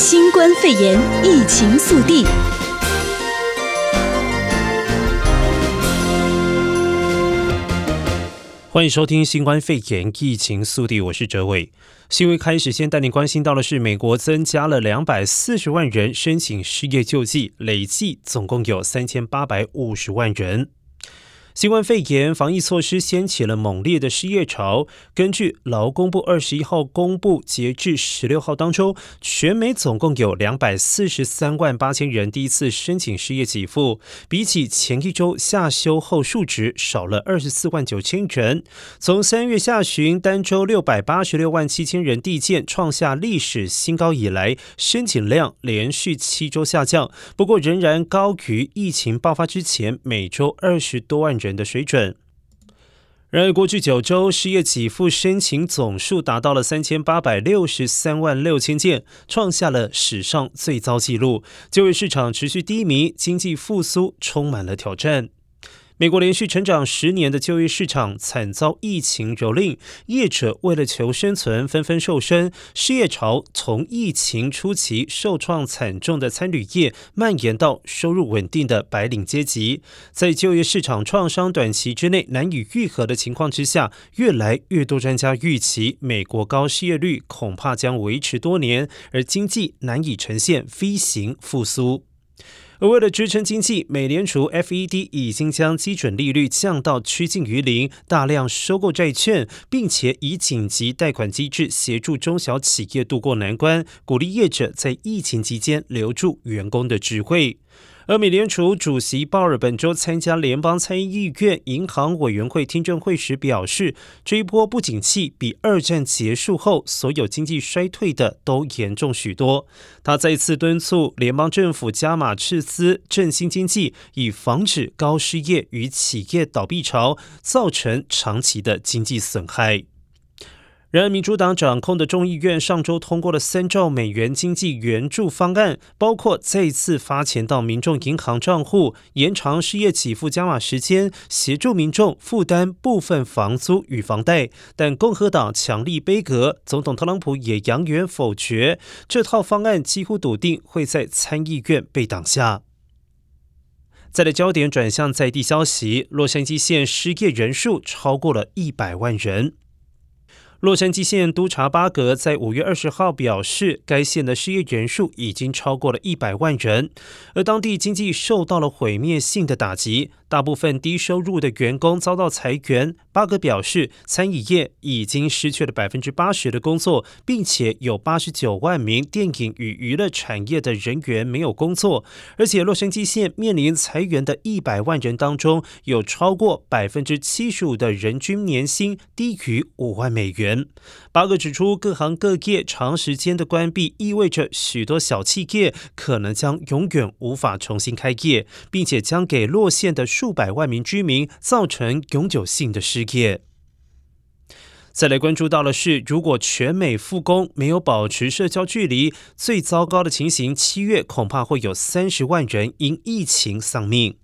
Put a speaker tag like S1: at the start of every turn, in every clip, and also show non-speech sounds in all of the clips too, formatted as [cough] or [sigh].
S1: 新冠肺炎疫情速递。
S2: 欢迎收听新冠肺炎疫情速递，我是哲伟。新闻开始，先带您关心到的是，美国增加了两百四十万人申请失业救济，累计总共有三千八百五十万人。新冠肺炎防疫措施掀起了猛烈的失业潮。根据劳工部二十一号公布，截至十六号当中，全美总共有两百四十三万八千人第一次申请失业给付，比起前一周下修后数值少了二十四万九千人。从三月下旬单周六百八十六万七千人递件创下历史新高以来，申请量连续七周下降，不过仍然高于疫情爆发之前每周二十多万人的水准。然而，过去九周失业给付申请总数达到了三千八百六十三万六千件，创下了史上最糟纪录。就业市场持续低迷，经济复苏充满了挑战。美国连续成长十年的就业市场惨遭疫情蹂躏，业者为了求生存纷纷瘦身，失业潮从疫情初期受创惨重的餐旅业蔓延到收入稳定的白领阶级。在就业市场创伤短期之内难以愈合的情况之下，越来越多专家预期美国高失业率恐怕将维持多年，而经济难以呈现 V 型复苏。而为了支撑经济，美联储 FED 已经将基准利率降到趋近于零，大量收购债券，并且以紧急贷款机制协助中小企业渡过难关，鼓励业者在疫情期间留住员工的智慧。而美联储主席鲍尔本周参加联邦参议院银行委员会听证会时表示，这一波不景气比二战结束后所有经济衰退的都严重许多。他再次敦促联邦政府加码赤资振兴经济，以防止高失业与企业倒闭潮造成长期的经济损害。然而，民主党掌控的众议院上周通过了三兆美元经济援助方案，包括再次发钱到民众银行账户、延长失业给付加码时间、协助民众负担部分房租与房贷。但共和党强力杯葛，总统特朗普也扬言否决这套方案，几乎笃定会在参议院被挡下。再来焦点转向在地消息，洛杉矶县失业人数超过了一百万人。洛杉矶县督察巴格在五月二十号表示，该县的失业人数已经超过了一百万人，而当地经济受到了毁灭性的打击。大部分低收入的员工遭到裁员。巴格表示，餐饮业已经失去了百分之八十的工作，并且有八十九万名电影与娱乐产业的人员没有工作。而且，洛杉矶县面临裁员的一百万人当中，有超过百分之七十五的人均年薪低于五万美元。巴格指出，各行各业长时间的关闭，意味着许多小企业可能将永远无法重新开业，并且将给洛县的数百万名居民造成永久性的失业。再来关注到的是，如果全美复工没有保持社交距离，最糟糕的情形，七月恐怕会有三十万人因疫情丧命。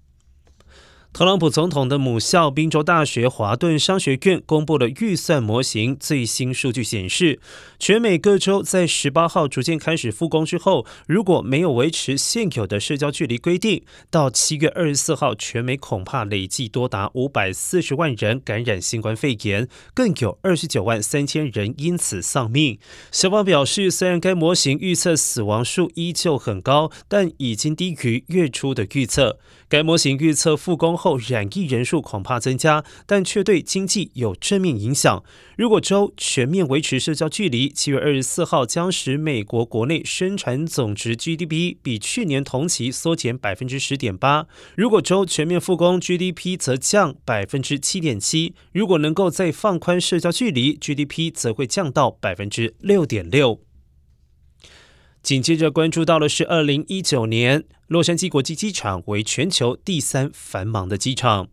S2: 特朗普总统的母校宾州大学华顿商学院公布了预算模型，最新数据显示，全美各州在十八号逐渐开始复工之后，如果没有维持现有的社交距离规定，到七月二十四号，全美恐怕累计多达五百四十万人感染新冠肺炎，更有二十九万三千人因此丧命。小方表示，虽然该模型预测死亡数依旧很高，但已经低于月初的预测。该模型预测复工后后染疫人数恐怕增加，但却对经济有正面影响。如果州全面维持社交距离，七月二十四号将使美国国内生产总值 GDP 比去年同期缩减百分之十点八。如果州全面复工，GDP 则降百分之七点七。如果能够再放宽社交距离，GDP 则会降到百分之六点六。紧接着关注到的是，二零一九年洛杉矶国际机场为全球第三繁忙的机场。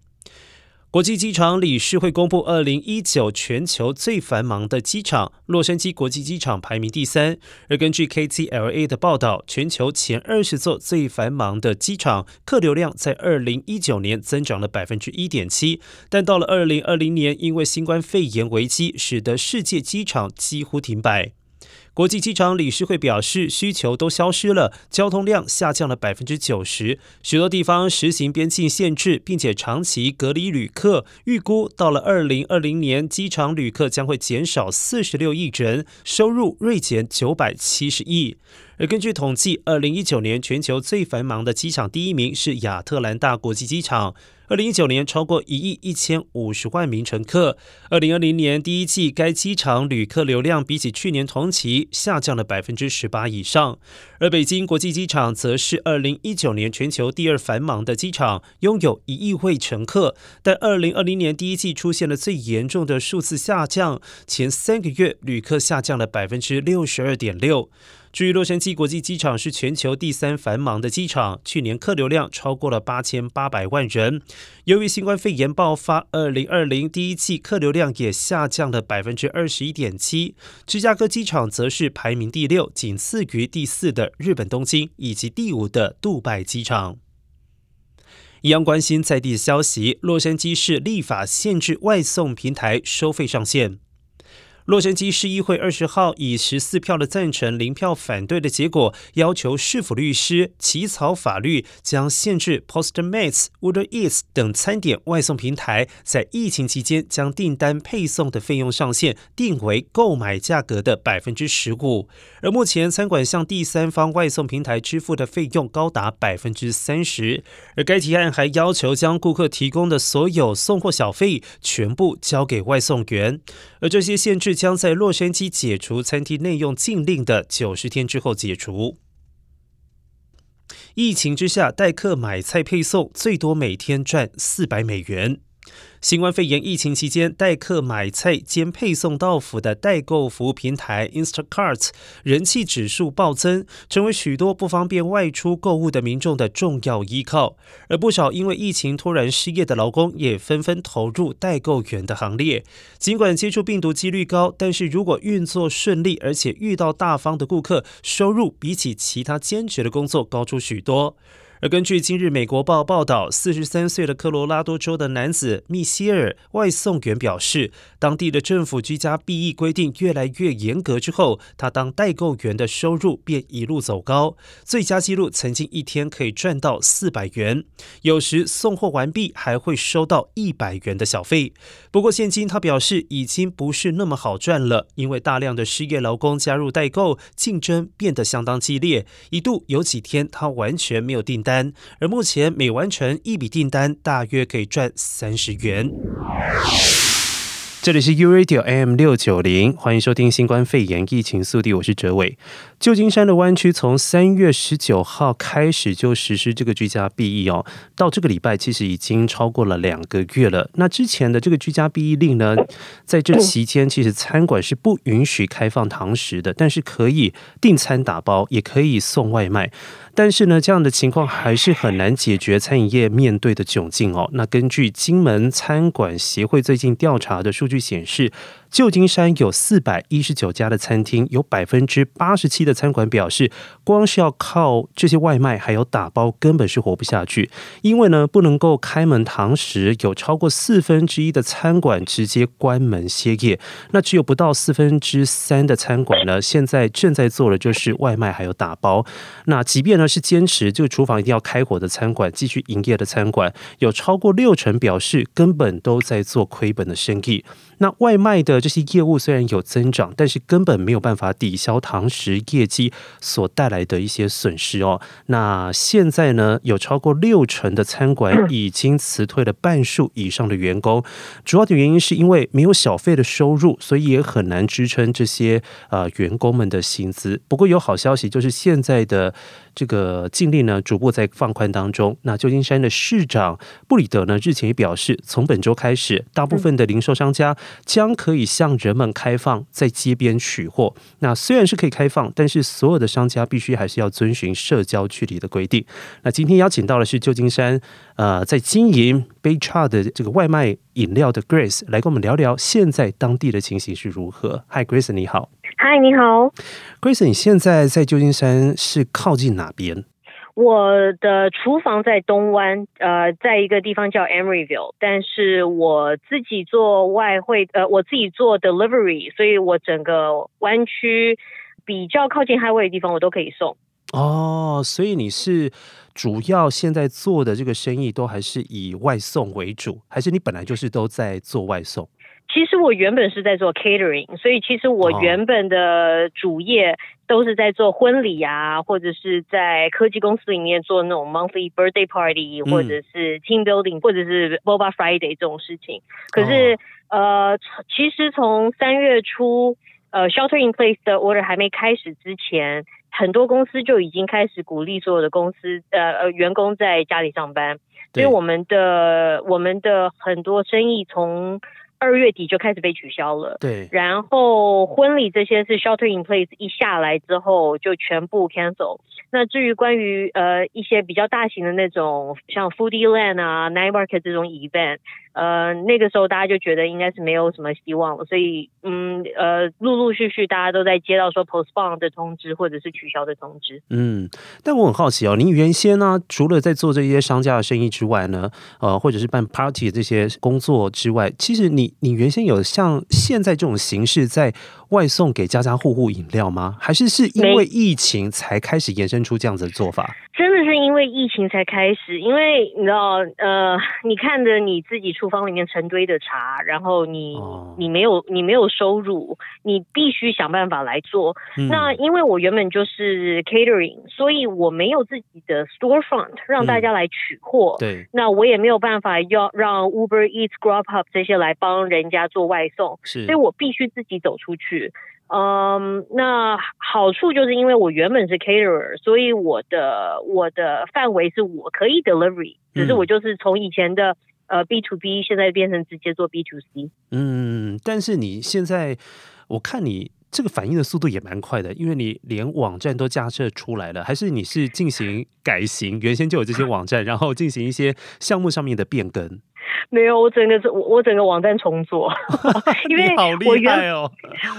S2: 国际机场理事会公布二零一九全球最繁忙的机场，洛杉矶国际机场排名第三。而根据 KTLA 的报道，全球前二十座最繁忙的机场客流量在二零一九年增长了百分之一点七，但到了二零二零年，因为新冠肺炎危机，使得世界机场几乎停摆。国际机场理事会表示，需求都消失了，交通量下降了百分之九十，许多地方实行边境限制，并且长期隔离旅客。预估到了二零二零年，机场旅客将会减少四十六亿人，收入锐减九百七十亿。而根据统计，二零一九年全球最繁忙的机场第一名是亚特兰大国际机场。二零一九年超过一亿一千五十万名乘客。二零二零年第一季，该机场旅客流量比起去年同期下降了百分之十八以上。而北京国际机场则是二零一九年全球第二繁忙的机场，拥有一亿位乘客。但二零二零年第一季出现了最严重的数字下降，前三个月旅客下降了百分之六十二点六。至于洛杉矶国际机场是全球第三繁忙的机场，去年客流量超过了八千八百万人。由于新冠肺炎爆发，二零二零第一季客流量也下降了百分之二十一点七。芝加哥机场则是排名第六，仅次于第四的日本东京以及第五的杜拜机场。一样关心在地消息，洛杉矶市立法限制外送平台收费上限。洛杉矶市议会二十号以十四票的赞成、零票反对的结果，要求市府律师起草法律，将限制 Postmates、Uber Eats 等餐点外送平台在疫情期间将订单配送的费用上限定为购买价格的百分之十五。而目前餐馆向第三方外送平台支付的费用高达百分之三十。而该提案还要求将顾客提供的所有送货小费全部交给外送员。而这些限制。将在洛杉矶解除餐厅内用禁令的九十天之后解除。疫情之下，代客买菜配送最多每天赚四百美元。新冠肺炎疫情期间，代客买菜兼配送到府的代购服务平台 Instacart 人气指数暴增，成为许多不方便外出购物的民众的重要依靠。而不少因为疫情突然失业的劳工，也纷纷投入代购员的行列。尽管接触病毒几率高，但是如果运作顺利，而且遇到大方的顾客，收入比起其他兼职的工作高出许多。而根据今日美国报报道，四十三岁的科罗拉多州的男子密歇尔外送员表示，当地的政府居家避疫规定越来越严格之后，他当代购员的收入便一路走高，最佳纪录曾经一天可以赚到四百元，有时送货完毕还会收到一百元的小费。不过现今他表示已经不是那么好赚了，因为大量的失业劳工加入代购，竞争变得相当激烈，一度有几天他完全没有订单。而目前每完成一笔订单，大约可以赚三十元。这里是 U Radio AM 六九零，欢迎收听新冠肺炎疫情速递，我是哲伟。旧金山的湾区从三月十九号开始就实施这个居家避疫哦，到这个礼拜其实已经超过了两个月了。那之前的这个居家避疫令呢，在这期间其实餐馆是不允许开放堂食的，但是可以订餐打包，也可以送外卖。但是呢，这样的情况还是很难解决餐饮业面对的窘境哦。那根据金门餐馆协会最近调查的数据显示，旧金山有四百一十九家的餐厅，有百分之八十七的餐馆表示，光是要靠这些外卖还有打包，根本是活不下去。因为呢，不能够开门堂食，有超过四分之一的餐馆直接关门歇业。那只有不到四分之三的餐馆呢，现在正在做的就是外卖还有打包。那即便呢是坚持这个厨房一定要开火的餐馆，继续营业的餐馆，有超过六成表示根本都在做亏本的生意。那外卖的这些业务虽然有增长，但是根本没有办法抵消堂食业绩所带来的一些损失哦。那现在呢，有超过六成的餐馆 [clears throat] 已经辞退了半数以上的员工，主要的原因是因为没有小费的收入，所以也很难支撑这些呃员工们的薪资。不过有好消息，就是现在的这个禁令呢逐步在放宽当中。那旧金山的市长布里德呢日前也表示，从本周开始，大部分的零售商家。将可以向人们开放在街边取货。那虽然是可以开放，但是所有的商家必须还是要遵循社交距离的规定。那今天邀请到的是旧金山呃，在经营 Baychart 的这个外卖饮料的 Grace 来跟我们聊聊现在当地的情形是如何。Hi Grace，你好。
S3: Hi，你好。
S2: Grace，你现在在旧金山是靠近哪边？
S3: 我的厨房在东湾，呃，在一个地方叫 Emeryville，但是我自己做外汇，呃，我自己做 delivery，所以我整个湾区，比较靠近 highway 的地方，我都可以送。
S2: 哦，所以你是主要现在做的这个生意都还是以外送为主，还是你本来就是都在做外送？
S3: 其实我原本是在做 catering，所以其实我原本的主业都是在做婚礼啊，或者是在科技公司里面做那种 monthly birthday party，或者是 team building，或者是 Boba Friday 这种事情。可是呃，其实从三月初呃 shelter in place 的 order 还没开始之前。很多公司就已经开始鼓励所有的公司呃呃员工在家里上班，所以我们的我们的很多生意从二月底就开始被取消了。
S2: 对，
S3: 然后婚礼这些是 shelter in place 一下来之后就全部 cancel。那至于关于呃一些比较大型的那种像 Foodie Land 啊 Night Market 这种 event。呃，那个时候大家就觉得应该是没有什么希望了，所以嗯呃，陆陆续续大家都在接到说 postpone 的通知或者是取消的通知。
S2: 嗯，但我很好奇哦，您原先呢，除了在做这些商家的生意之外呢，呃，或者是办 party 的这些工作之外，其实你你原先有像现在这种形式在外送给家家户户饮料吗？还是是因为疫情才开始延伸出这样子的做法？
S3: 真的是因为疫情才开始，因为你知道，呃，你看着你自己厨房里面成堆的茶，然后你、哦、你没有你没有收入，你必须想办法来做。嗯、那因为我原本就是 catering，所以我没有自己的 storefront 让大家来取货。
S2: 嗯、对，
S3: 那我也没有办法要让 Uber Eats、Grubhub 这些来帮人家做外送，
S2: 是，
S3: 所以我必须自己走出去。嗯，那好处就是因为我原本是 caterer，所以我的我的范围是我可以 delivery，只是我就是从以前的呃 B to B，现在变成直接做 B to C。
S2: 嗯，但是你现在我看你这个反应的速度也蛮快的，因为你连网站都架设出来了，还是你是进行改型，原先就有这些网站，然后进行一些项目上面的变更？[laughs]
S3: 没有，我整个我我整个网站重做，[laughs] 因为我原
S2: 哦，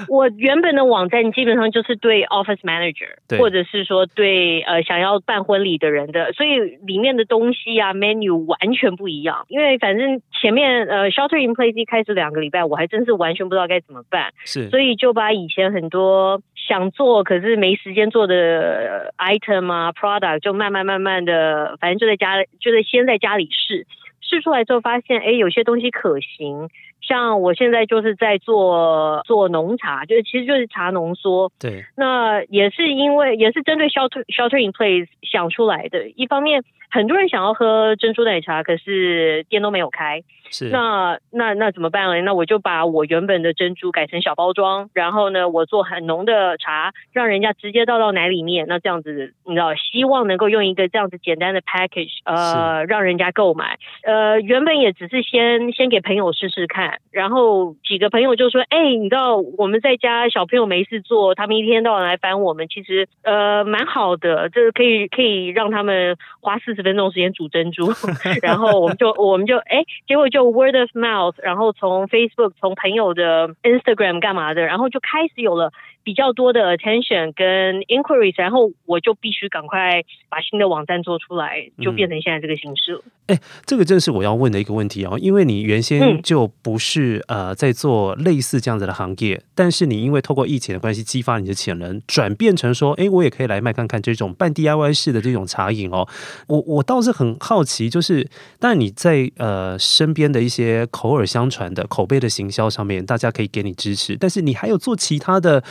S3: 我原本的网站基本上就是对 Office Manager，或者是说对呃想要办婚礼的人的，所以里面的东西啊 menu 完全不一样。因为反正前面呃 Shelter in Place 一开始两个礼拜，我还真是完全不知道该怎么办，
S2: 是，
S3: 所以就把以前很多想做可是没时间做的 item 啊 product 就慢慢慢慢的，反正就在家就在先在家里试。试出来之后发现，哎，有些东西可行。像我现在就是在做做浓茶，就是其实就是茶浓缩。
S2: 对。那
S3: 也是因为也是针对 shelter shelter in place 想出来的。一方面，很多人想要喝珍珠奶茶，可是店都没有开。
S2: 是。
S3: 那那那怎么办呢？那我就把我原本的珍珠改成小包装，然后呢，我做很浓的茶，让人家直接倒到奶里面。那这样子，你知道，希望能够用一个这样子简单的 package，呃，让人家购买。呃，原本也只是先先给朋友试试看。然后几个朋友就说：“哎，你知道我们在家小朋友没事做，他们一天到晚来烦我们，其实呃蛮好的，这个可以可以让他们花四十分钟时间煮珍珠。[laughs] 然后我们就我们就哎，结果就 word of mouth，然后从 Facebook 从朋友的 Instagram 干嘛的，然后就开始有了。”比较多的 attention 跟 inquiries，然后我就必须赶快把新的网站做出来，就变成现在这个形式了。
S2: 哎、嗯，这个正是我要问的一个问题哦，因为你原先就不是、嗯、呃在做类似这样子的行业，但是你因为透过疫情的关系激发你的潜能，转变成说，哎，我也可以来卖看看这种半 DIY 式的这种茶饮哦。我我倒是很好奇，就是但你在呃身边的一些口耳相传的口碑的行销上面，大家可以给你支持，但是你还有做其他的。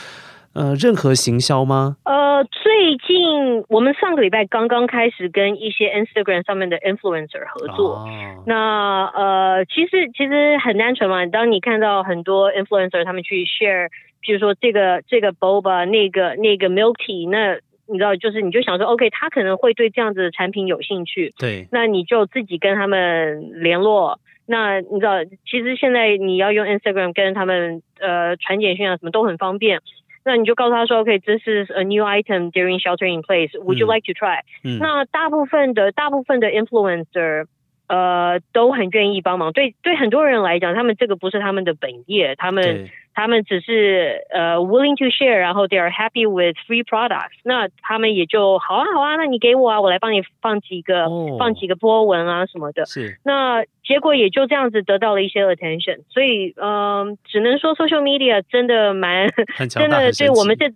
S2: 呃，任何行销吗？
S3: 呃，最近我们上个礼拜刚刚开始跟一些 Instagram 上面的 influencer 合作。哦、那呃，其实其实很单纯嘛。当你看到很多 influencer 他们去 share，比如说这个这个 boba，那个那个 milk tea，那你知道，就是你就想说，OK，他可能会对这样子的产品有兴趣。
S2: 对。那
S3: 你就自己跟他们联络。那你知道，其实现在你要用 Instagram 跟他们呃传简讯啊，什么都很方便。那你就告诉他说，OK，这是 a new item during shelter in place. Would you like to try？嗯，那大部分的大部分的 influencer， 呃，都很愿意帮忙。对对，很多人来讲，他们这个不是他们的本业，他们。他们只是呃、uh, willing to share，然后 they are happy with free products，那他们也就好啊好啊，那你给我啊，我来帮你放几个、oh. 放几个波纹啊什么的。
S2: 是。
S3: 那结果也就这样子得到了一些 attention，所以嗯、呃，只能说 social media 真的蛮真的对我们这。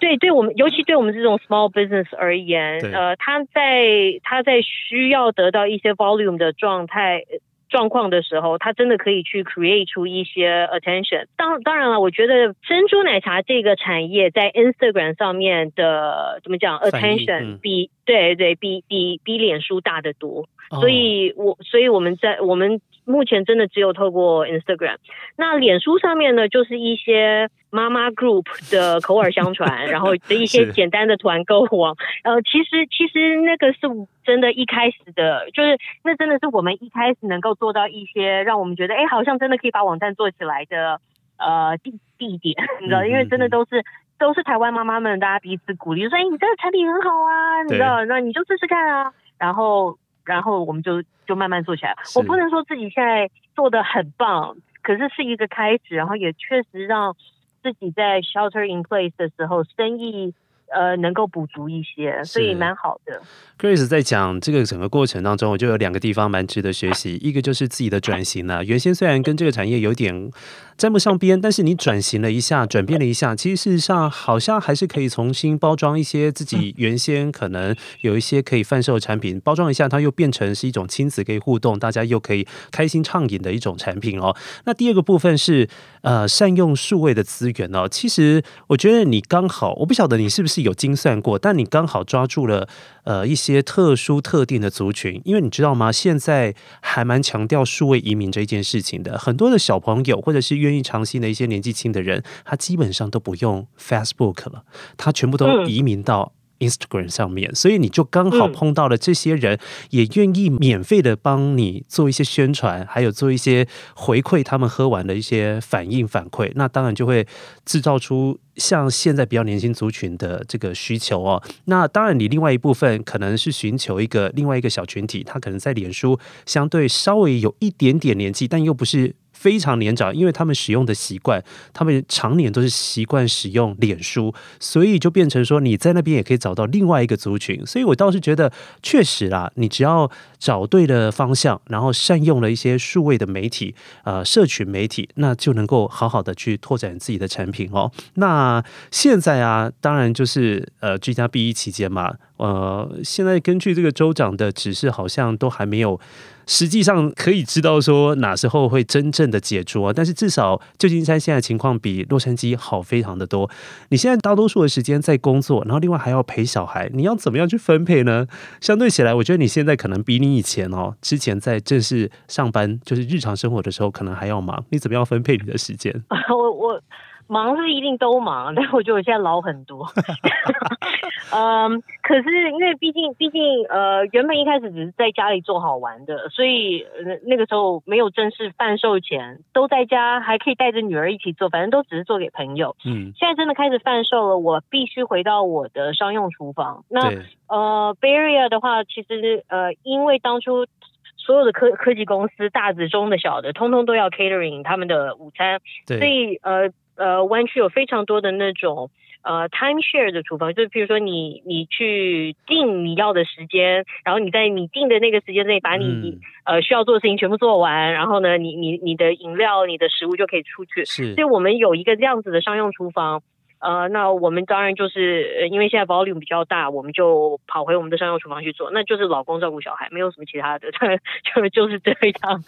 S3: 对，对我们，尤其对我们这种 small business 而言，呃，他在他在需要得到一些 volume 的状态。状况的时候，他真的可以去 create 出一些 attention。当当然了，我觉得珍珠奶茶这个产业在 Instagram 上面的怎么讲 attention 比对对比比比脸书大得多。所以我所以我们在我们。目前真的只有透过 Instagram，那脸书上面呢，就是一些妈妈 group 的口耳相传，[laughs] 然后的一些简单的团购网。呃，其实其实那个是真的，一开始的，就是那真的是我们一开始能够做到一些让我们觉得，哎，好像真的可以把网站做起来的呃地地点，你知道，因为真的都是都是台湾妈妈们大家彼此鼓励，说，哎，你这个产品很好啊，你知道，那你就试试看啊，然后。然后我们就就慢慢做起来。我不能说自己现在做的很棒，可是是一个开始，然后也确实让自己在 shelter in place 的时候生意。呃，能够补足一些，所以蛮好的。
S2: Grace 在讲这个整个过程当中，我就有两个地方蛮值得学习。一个就是自己的转型了。原先虽然跟这个产业有点沾不上边，但是你转型了一下，转变了一下，其实事实上好像还是可以重新包装一些自己原先可能有一些可以贩售的产品，包装一下，它又变成是一种亲子可以互动，大家又可以开心畅饮的一种产品哦。那第二个部分是呃，善用数位的资源哦。其实我觉得你刚好，我不晓得你是不是。有精算过，但你刚好抓住了呃一些特殊特定的族群，因为你知道吗？现在还蛮强调数位移民这一件事情的，很多的小朋友或者是愿意尝新的一些年纪轻的人，他基本上都不用 Facebook 了，他全部都移民到。Instagram 上面，所以你就刚好碰到了这些人，也愿意免费的帮你做一些宣传，还有做一些回馈，他们喝完的一些反应反馈，那当然就会制造出像现在比较年轻族群的这个需求哦。那当然，你另外一部分可能是寻求一个另外一个小群体，他可能在脸书相对稍微有一点点年纪，但又不是。非常年长，因为他们使用的习惯，他们常年都是习惯使用脸书，所以就变成说你在那边也可以找到另外一个族群。所以我倒是觉得，确实啦，你只要找对了方向，然后善用了一些数位的媒体，呃，社群媒体，那就能够好好的去拓展自己的产品哦。那现在啊，当然就是呃居家避疫期间嘛，呃，现在根据这个州长的指示，好像都还没有。实际上可以知道说哪时候会真正的解除啊，但是至少旧金山现在情况比洛杉矶好非常的多。你现在大多数的时间在工作，然后另外还要陪小孩，你要怎么样去分配呢？相对起来，我觉得你现在可能比你以前哦，之前在正式上班就是日常生活的时候，可能还要忙。你怎么样分配你的时间？
S3: 我 [laughs] 我。忙是一定都忙，[laughs] 但我觉得我现在老很多。[laughs] 嗯，可是因为毕竟毕竟呃，原本一开始只是在家里做好玩的，所以那个时候没有正式贩售前，都在家还可以带着女儿一起做，反正都只是做给朋友。嗯，现在真的开始贩售了，我必须回到我的商用厨房。那呃 Area 的话，其实呃，因为当初所有的科科技公司，大的、中的、小的，通通都要 catering 他们的午餐，所以呃。呃，湾区有非常多的那种呃 time share 的厨房，就是比如说你你去定你要的时间，然后你在你定的那个时间内把你、嗯、呃需要做的事情全部做完，然后呢，你你你的饮料、你的食物就可以出去。是，所以我们有一个这样子的商用厨房。呃，那我们当然就是因为现在 volume 比较大，我们就跑回我们的商用厨房去做，那就是老公照顾小孩，没有什么其他的，[laughs] 就就是这样，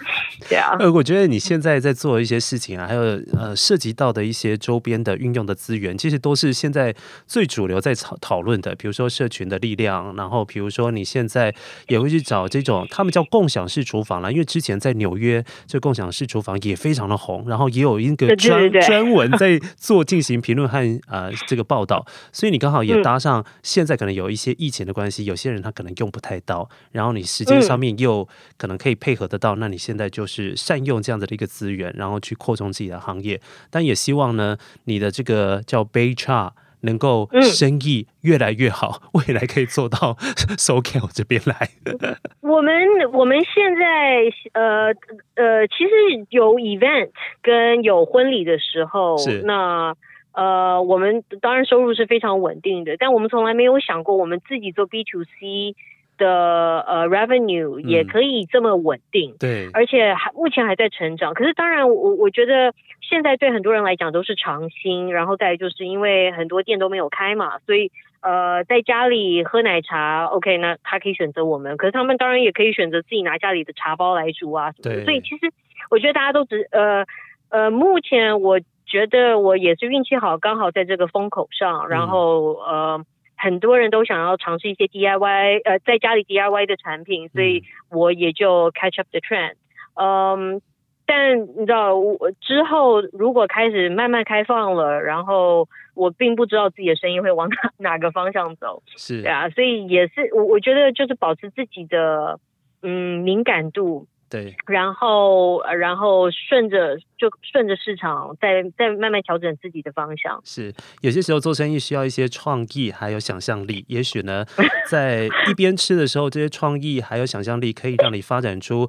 S3: 对啊。呃，
S2: 我觉得你现在在做一些事情啊，还有呃涉及到的一些周边的运用的资源，其实都是现在最主流在讨讨论的，比如说社群的力量，然后比如说你现在也会去找这种他们叫共享式厨房了，因为之前在纽约这共享式厨房也非常的红，然后也有一个专专文在做进行评论和。呃，这个报道，所以你刚好也搭上。现在可能有一些疫情的关系，有些人他可能用不太到，然后你时间上面又可能可以配合得到，那你现在就是善用这样的一个资源，然后去扩充自己的行业。但也希望呢，你的这个叫 Bay Char 能够生意越来越好，[laughs] 未来可以做到 SoCal 这边来。[laughs]
S3: 我们我们现在呃呃，其实有 event 跟有婚礼的时候，那。呃，我们当然收入是非常稳定的，但我们从来没有想过我们自己做 B to C 的呃 revenue 也可以这么稳定，
S2: 嗯、对，
S3: 而且还目前还在成长。可是当然我，我我觉得现在对很多人来讲都是尝新，然后再就是因为很多店都没有开嘛，所以呃在家里喝奶茶，OK，那他可以选择我们。可是他们当然也可以选择自己拿家里的茶包来煮啊什么的。对，所以其实我觉得大家都只呃呃，目前我觉得我也是运气好，刚好在这个风口上，然后、嗯、呃。很多人都想要尝试一些 DIY，呃，在家里 DIY 的产品，所以我也就 catch up the trend。嗯，但你知道，我之后如果开始慢慢开放了，然后我并不知道自己的声音会往哪 [laughs] 哪个方向走，
S2: 是
S3: 啊，所以也是我我觉得就是保持自己的嗯敏感度。
S2: 对，
S3: 然后然后顺着就顺着市场，再再慢慢调整自己的方向。
S2: 是，有些时候做生意需要一些创意，还有想象力。也许呢，[laughs] 在一边吃的时候，这些创意还有想象力可以让你发展出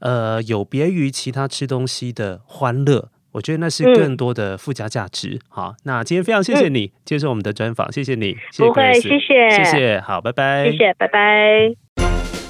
S2: 呃有别于其他吃东西的欢乐。我觉得那是更多的附加价值。嗯、好，那今天非常谢谢你、嗯、接受我们的专访，谢谢你。谢谢
S3: 不会，谢谢，
S2: 谢谢，好，拜拜，
S3: 谢谢，拜拜。